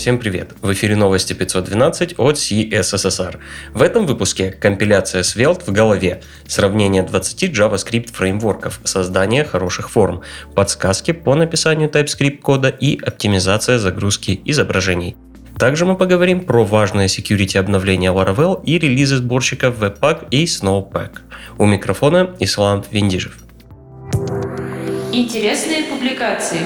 Всем привет! В эфире новости 512 от CSSR. В этом выпуске компиляция Svelte в голове, сравнение 20 JavaScript фреймворков, создание хороших форм, подсказки по написанию TypeScript кода и оптимизация загрузки изображений. Также мы поговорим про важное security обновление Laravel и релизы сборщиков Webpack и Snowpack. У микрофона Ислам Виндижев. Интересные публикации.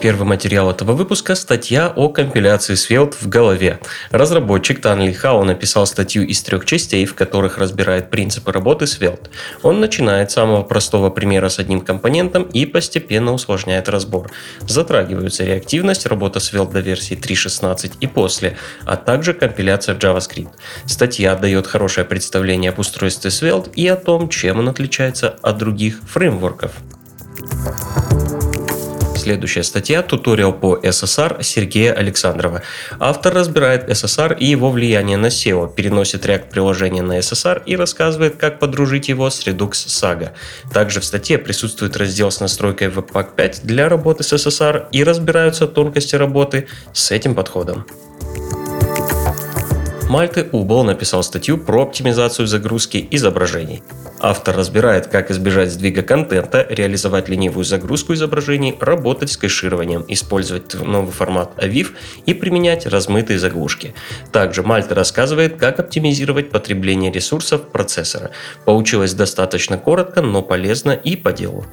Первый материал этого выпуска – статья о компиляции Svelte в голове. Разработчик Тан Ли Хао написал статью из трех частей, в которых разбирает принципы работы Svelte. Он начинает с самого простого примера с одним компонентом и постепенно усложняет разбор. Затрагиваются реактивность, работа Svelte до версии 3.16 и после, а также компиляция в JavaScript. Статья дает хорошее представление об устройстве Svelte и о том, чем он отличается от других фреймворков. Следующая статья – туториал по SSR Сергея Александрова. Автор разбирает SSR и его влияние на SEO, переносит React приложение на SSR и рассказывает, как подружить его с Redux Saga. Также в статье присутствует раздел с настройкой Webpack 5 для работы с SSR и разбираются тонкости работы с этим подходом. Мальты Убл написал статью про оптимизацию загрузки изображений. Автор разбирает, как избежать сдвига контента, реализовать ленивую загрузку изображений, работать с кэшированием, использовать новый формат AVIF и применять размытые заглушки. Также Мальта рассказывает, как оптимизировать потребление ресурсов процессора. Получилось достаточно коротко, но полезно и по делу.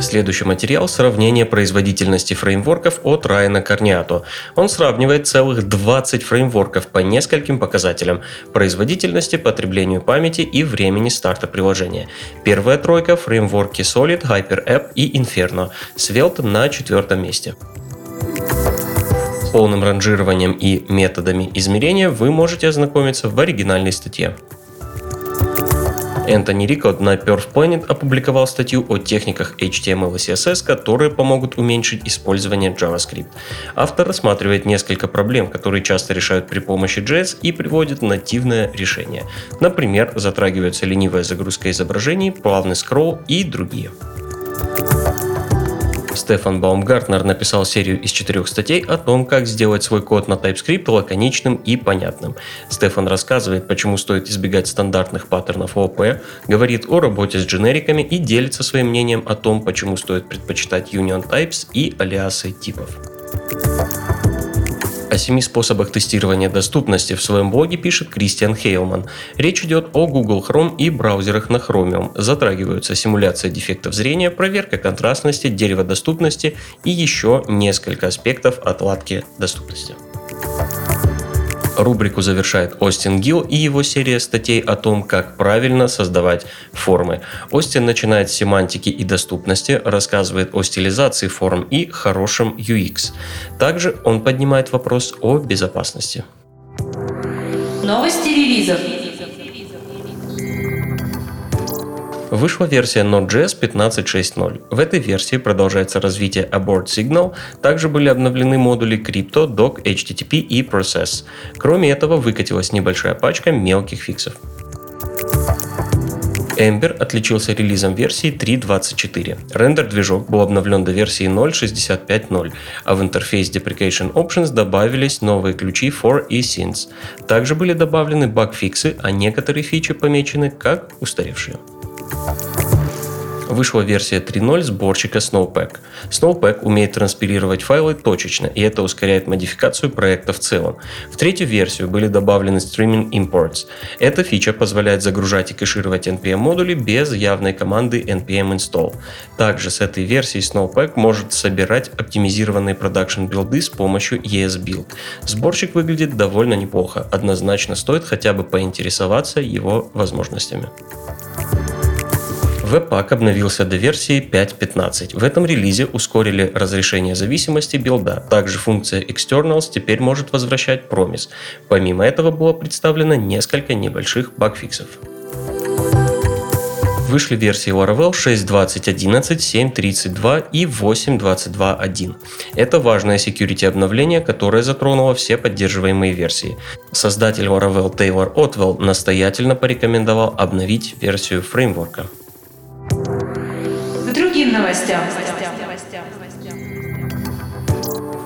Следующий материал – сравнение производительности фреймворков от Райана Корниато. Он сравнивает целых 20 фреймворков по нескольким показателям – производительности, потреблению памяти и времени старта приложения. Первая тройка – фреймворки Solid, HyperApp и Inferno. Svelte на четвертом месте. Полным ранжированием и методами измерения вы можете ознакомиться в оригинальной статье. Энтони Рико на Perf Planet опубликовал статью о техниках HTML и CSS, которые помогут уменьшить использование JavaScript. Автор рассматривает несколько проблем, которые часто решают при помощи JS и приводит нативное решение. Например, затрагивается ленивая загрузка изображений, плавный скролл и другие. Стефан Баумгартнер написал серию из четырех статей о том, как сделать свой код на TypeScript лаконичным и понятным. Стефан рассказывает, почему стоит избегать стандартных паттернов ООП, говорит о работе с дженериками и делится своим мнением о том, почему стоит предпочитать Union Types и алиасы типов. О семи способах тестирования доступности в своем блоге пишет Кристиан Хейлман. Речь идет о Google Chrome и браузерах на Chromium. Затрагиваются симуляция дефектов зрения, проверка контрастности, дерево доступности и еще несколько аспектов отладки доступности. Рубрику завершает Остин Гилл и его серия статей о том, как правильно создавать формы. Остин начинает с семантики и доступности, рассказывает о стилизации форм и хорошем UX. Также он поднимает вопрос о безопасности. Новости релизов. Вышла версия Node.js 15.6.0. В этой версии продолжается развитие Abort Signal, также были обновлены модули Crypto, Doc, HTTP и Process. Кроме этого, выкатилась небольшая пачка мелких фиксов. Ember отличился релизом версии 3.24. Рендер-движок был обновлен до версии 0.65.0, а в интерфейс Deprecation Options добавились новые ключи for и Synths. Также были добавлены баг-фиксы, а некоторые фичи помечены как устаревшие вышла версия 3.0 сборщика Snowpack. Snowpack умеет транспилировать файлы точечно, и это ускоряет модификацию проекта в целом. В третью версию были добавлены Streaming Imports. Эта фича позволяет загружать и кэшировать NPM-модули без явной команды npm install. Также с этой версией Snowpack может собирать оптимизированные продакшн билды с помощью ESBuild. Сборщик выглядит довольно неплохо, однозначно стоит хотя бы поинтересоваться его возможностями. Webpack обновился до версии 5.15. В этом релизе ускорили разрешение зависимости билда. Также функция Externals теперь может возвращать Promise. Помимо этого было представлено несколько небольших багфиксов. Вышли версии Laravel 6.20.11, 7.32 и 8.22.1. Это важное security обновление, которое затронуло все поддерживаемые версии. Создатель Laravel Taylor Otwell настоятельно порекомендовал обновить версию фреймворка новостям.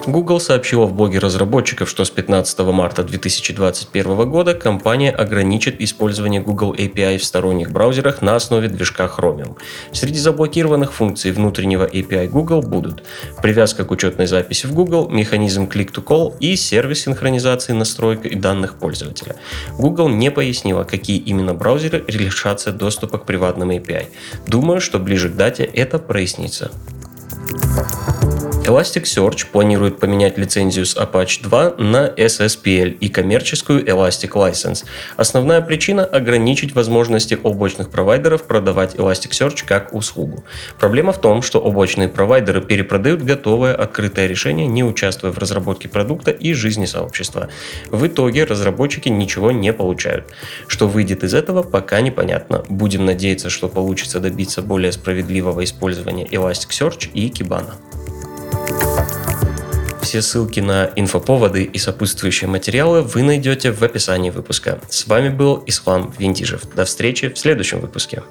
Google сообщила в блоге разработчиков, что с 15 марта 2021 года компания ограничит использование Google API в сторонних браузерах на основе движка Chromium. Среди заблокированных функций внутреннего API Google будут привязка к учетной записи в Google, механизм Click-to-Call и сервис синхронизации настроек и данных пользователя. Google не пояснила, какие именно браузеры лишатся доступа к приватным API. Думаю, что ближе к дате это прояснится. Elasticsearch планирует поменять лицензию с Apache 2 на SSPL и коммерческую Elastic License. Основная причина – ограничить возможности облачных провайдеров продавать Elasticsearch как услугу. Проблема в том, что облачные провайдеры перепродают готовое открытое решение, не участвуя в разработке продукта и жизни сообщества. В итоге разработчики ничего не получают. Что выйдет из этого, пока непонятно. Будем надеяться, что получится добиться более справедливого использования Elasticsearch и Kibana. Все ссылки на инфоповоды и сопутствующие материалы вы найдете в описании выпуска. С вами был Ислам Винтижев. До встречи в следующем выпуске.